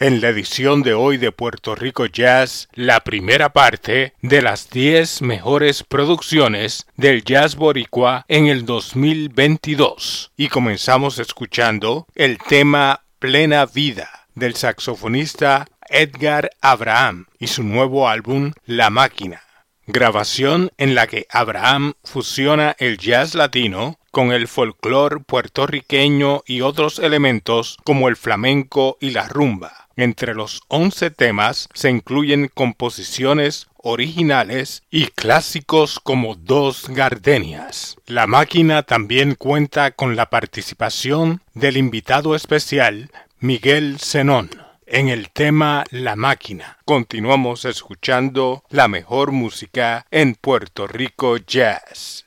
En la edición de hoy de Puerto Rico Jazz, la primera parte de las 10 mejores producciones del jazz boricua en el 2022. Y comenzamos escuchando el tema Plena Vida del saxofonista Edgar Abraham y su nuevo álbum La Máquina grabación en la que Abraham fusiona el jazz latino con el folclore puertorriqueño y otros elementos como el flamenco y la rumba. Entre los once temas se incluyen composiciones originales y clásicos como Dos Gardenias. La máquina también cuenta con la participación del invitado especial Miguel Zenón en el tema La máquina. Continuamos escuchando la mejor música en Puerto Rico Jazz.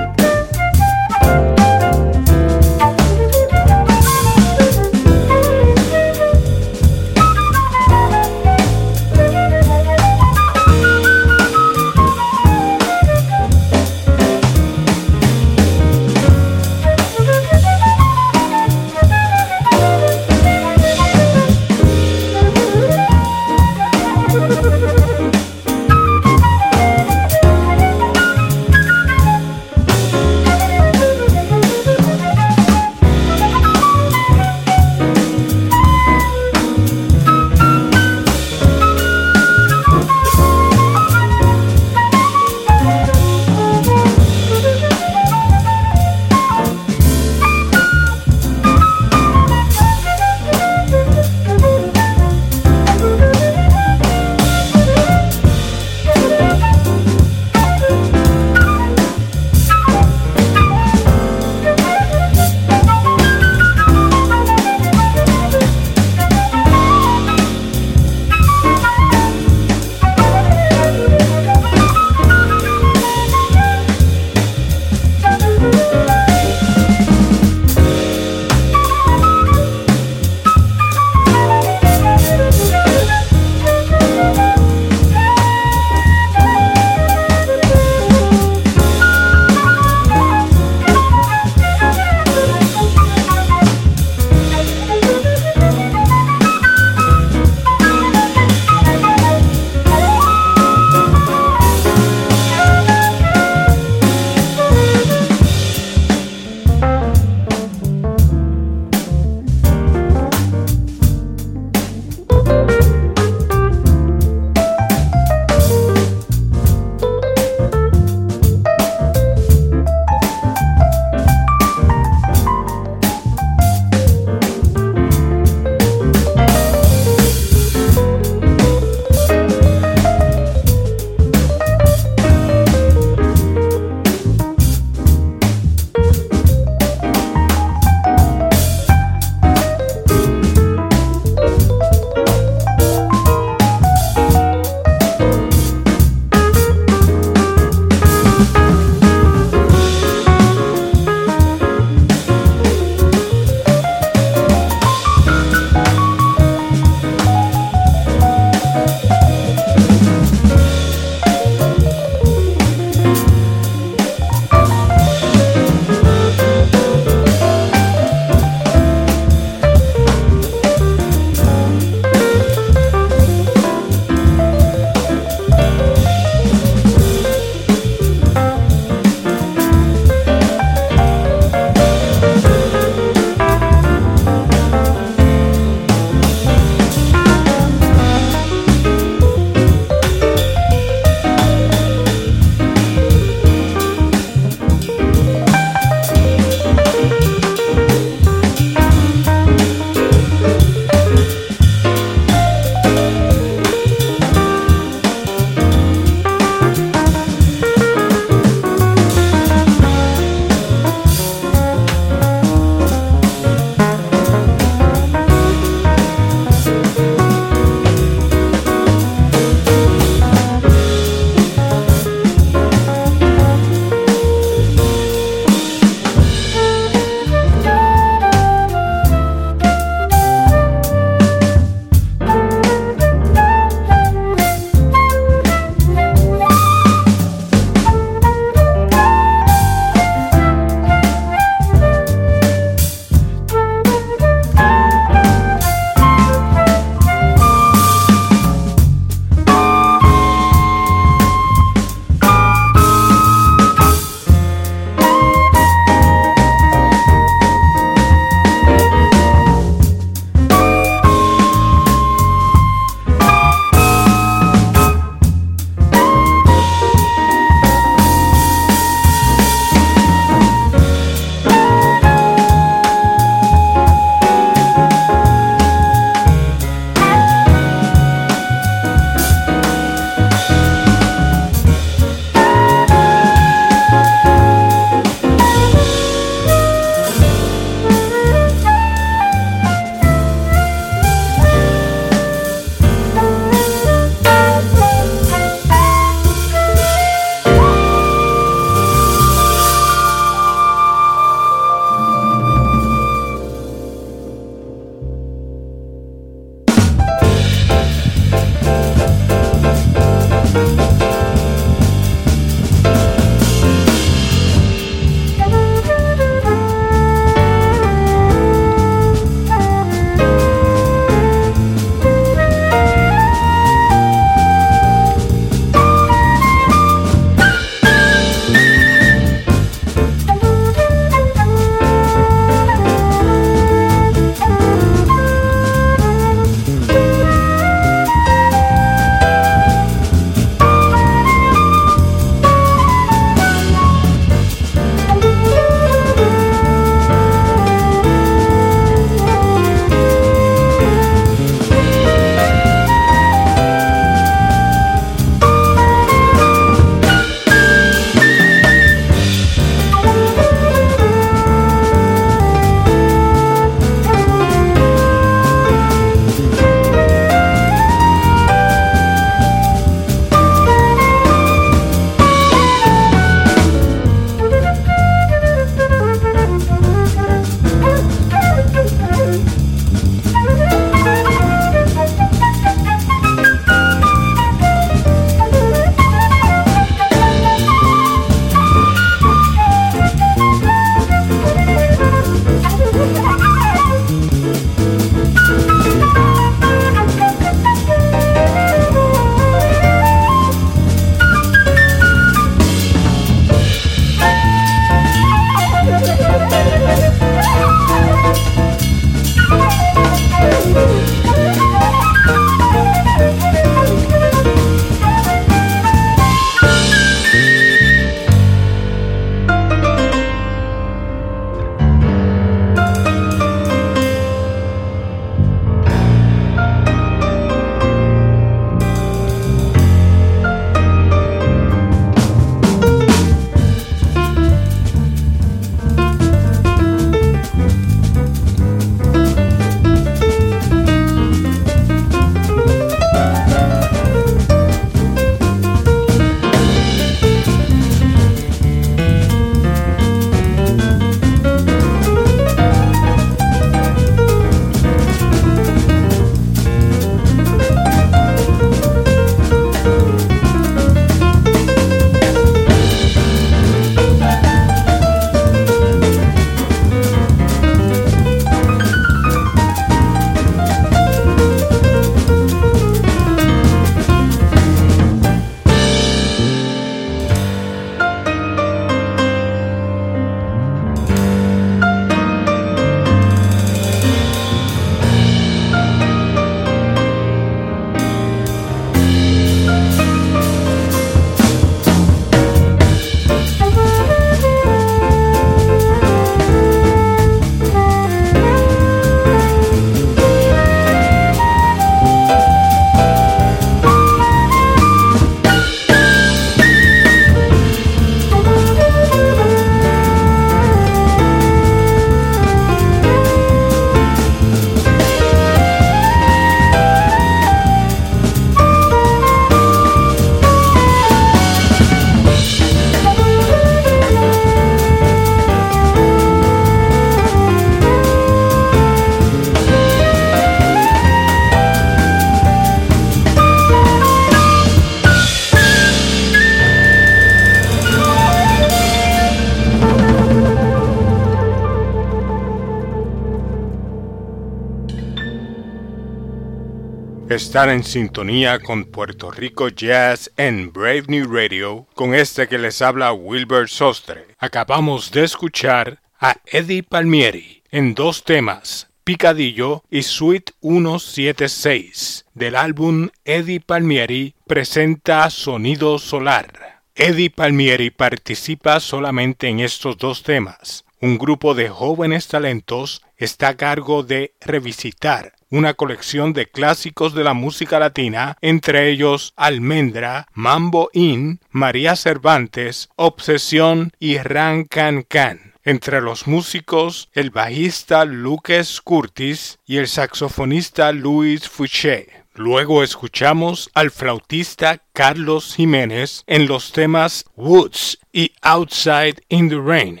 Están en sintonía con Puerto Rico Jazz en Brave New Radio con este que les habla Wilbur Sostre. Acabamos de escuchar a Eddie Palmieri en dos temas, Picadillo y Suite 176 del álbum Eddie Palmieri presenta Sonido Solar. Eddie Palmieri participa solamente en estos dos temas. Un grupo de jóvenes talentos está a cargo de revisitar una colección de clásicos de la música latina, entre ellos Almendra, Mambo In, María Cervantes, Obsesión y Ran Can Can. Entre los músicos, el bajista Lucas Curtis y el saxofonista Luis Fouché. Luego escuchamos al flautista Carlos Jiménez en los temas Woods y Outside in the Rain.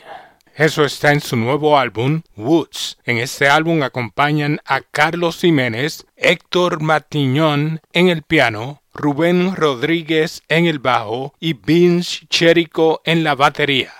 Eso está en su nuevo álbum, Woods. En este álbum acompañan a Carlos Jiménez, Héctor Matiñón en el piano, Rubén Rodríguez en el bajo y Vince Cherico en la batería.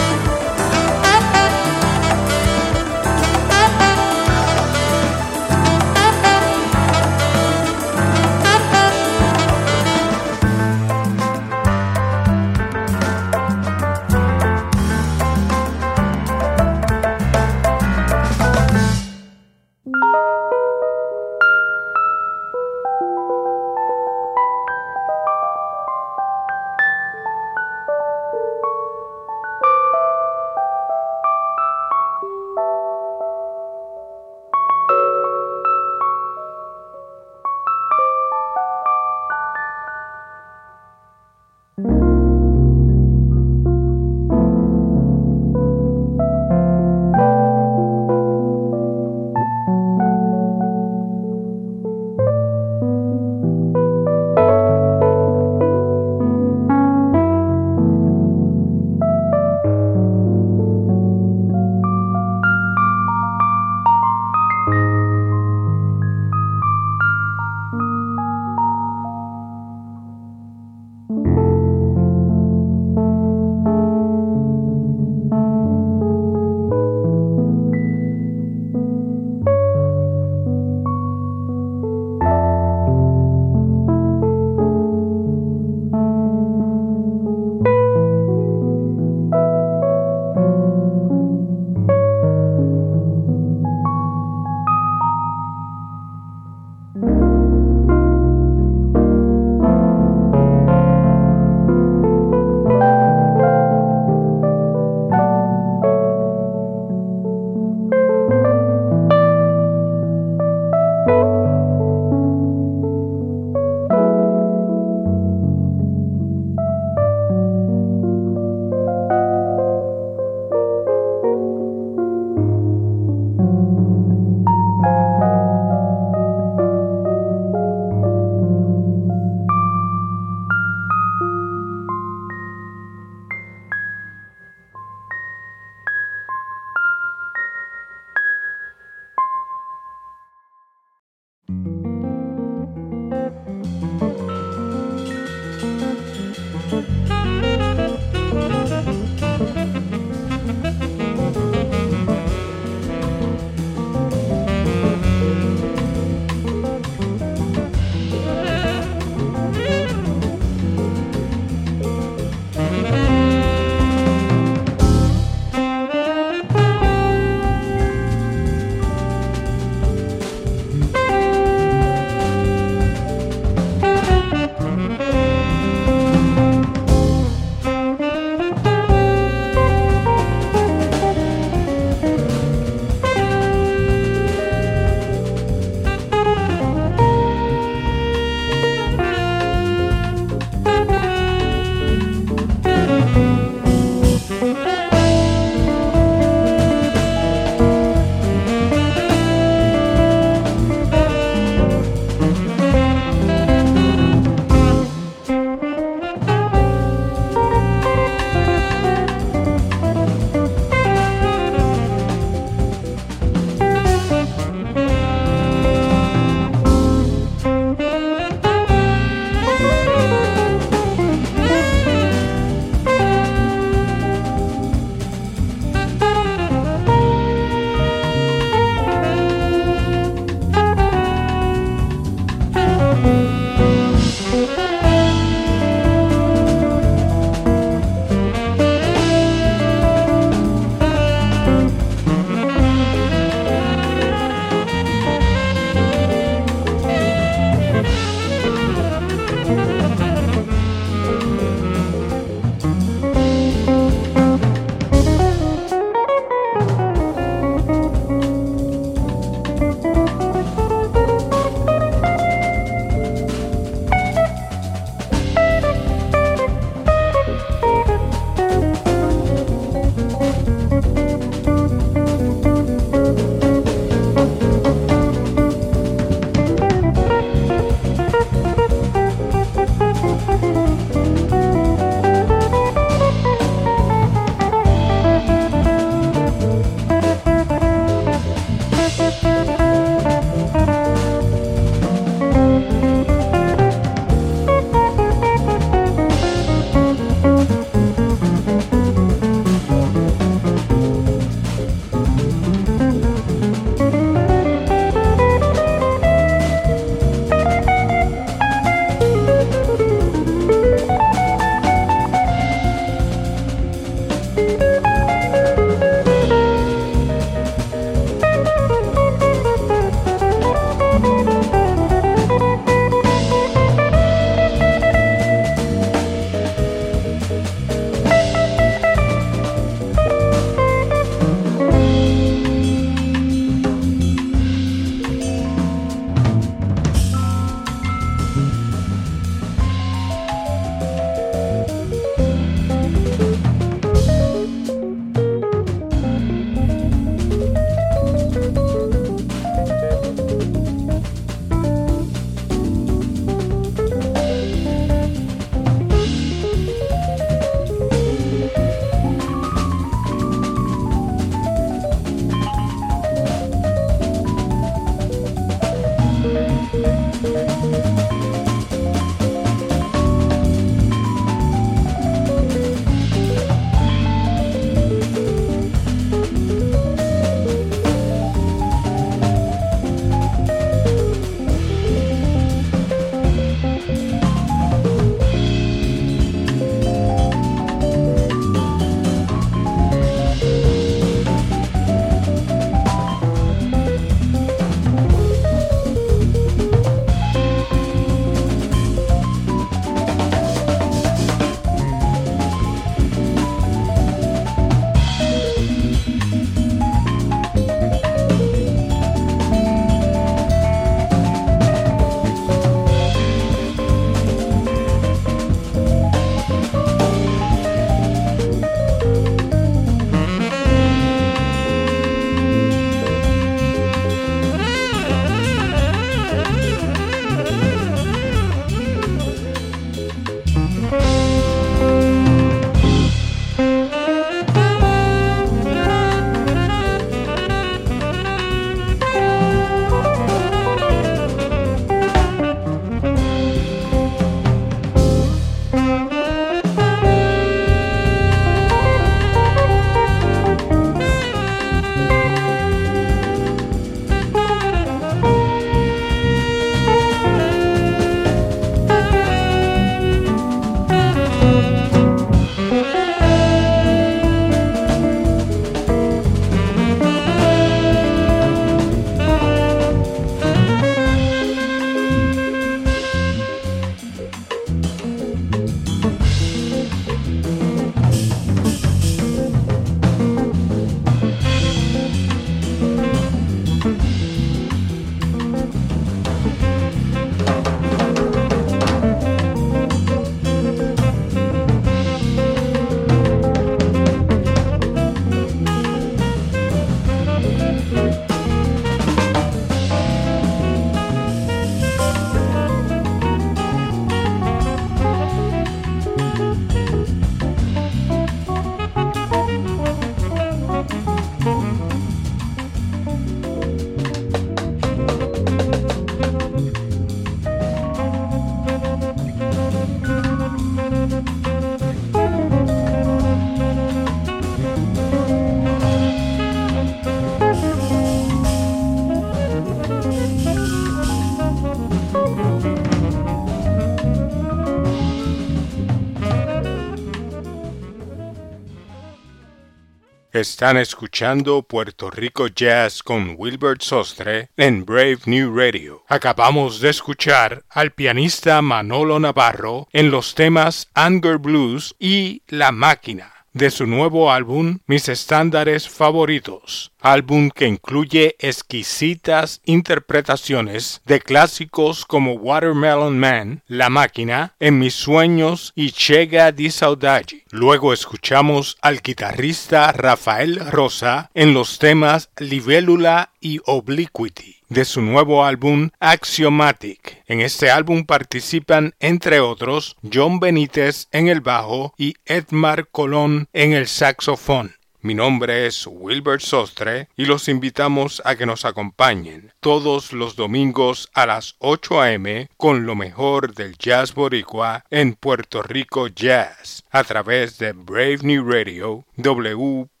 Están escuchando Puerto Rico Jazz con Wilbert Sostre en Brave New Radio. Acabamos de escuchar al pianista Manolo Navarro en los temas Anger Blues y La Máquina de su nuevo álbum Mis estándares favoritos, álbum que incluye exquisitas interpretaciones de clásicos como Watermelon Man, La Máquina, En mis sueños y Chega di Saudade. Luego escuchamos al guitarrista Rafael Rosa en los temas Libélula y Obliquity de su nuevo álbum Axiomatic. En este álbum participan, entre otros, John Benítez en el bajo y Edmar Colón en el saxofón. Mi nombre es Wilbert Sostre y los invitamos a que nos acompañen todos los domingos a las 8 a.m. con lo mejor del jazz boricua en Puerto Rico Jazz a través de Brave New Radio WPSC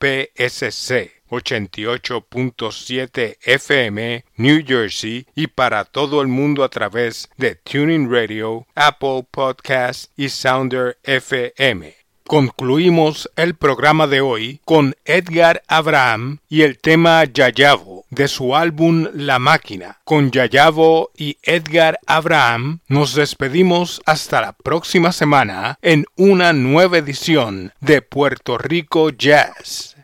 88.7 FM New Jersey y para todo el mundo a través de Tuning Radio, Apple Podcasts y Sounder FM. Concluimos el programa de hoy con Edgar Abraham y el tema Yayavo de su álbum La Máquina. Con Yayavo y Edgar Abraham nos despedimos hasta la próxima semana en una nueva edición de Puerto Rico Jazz.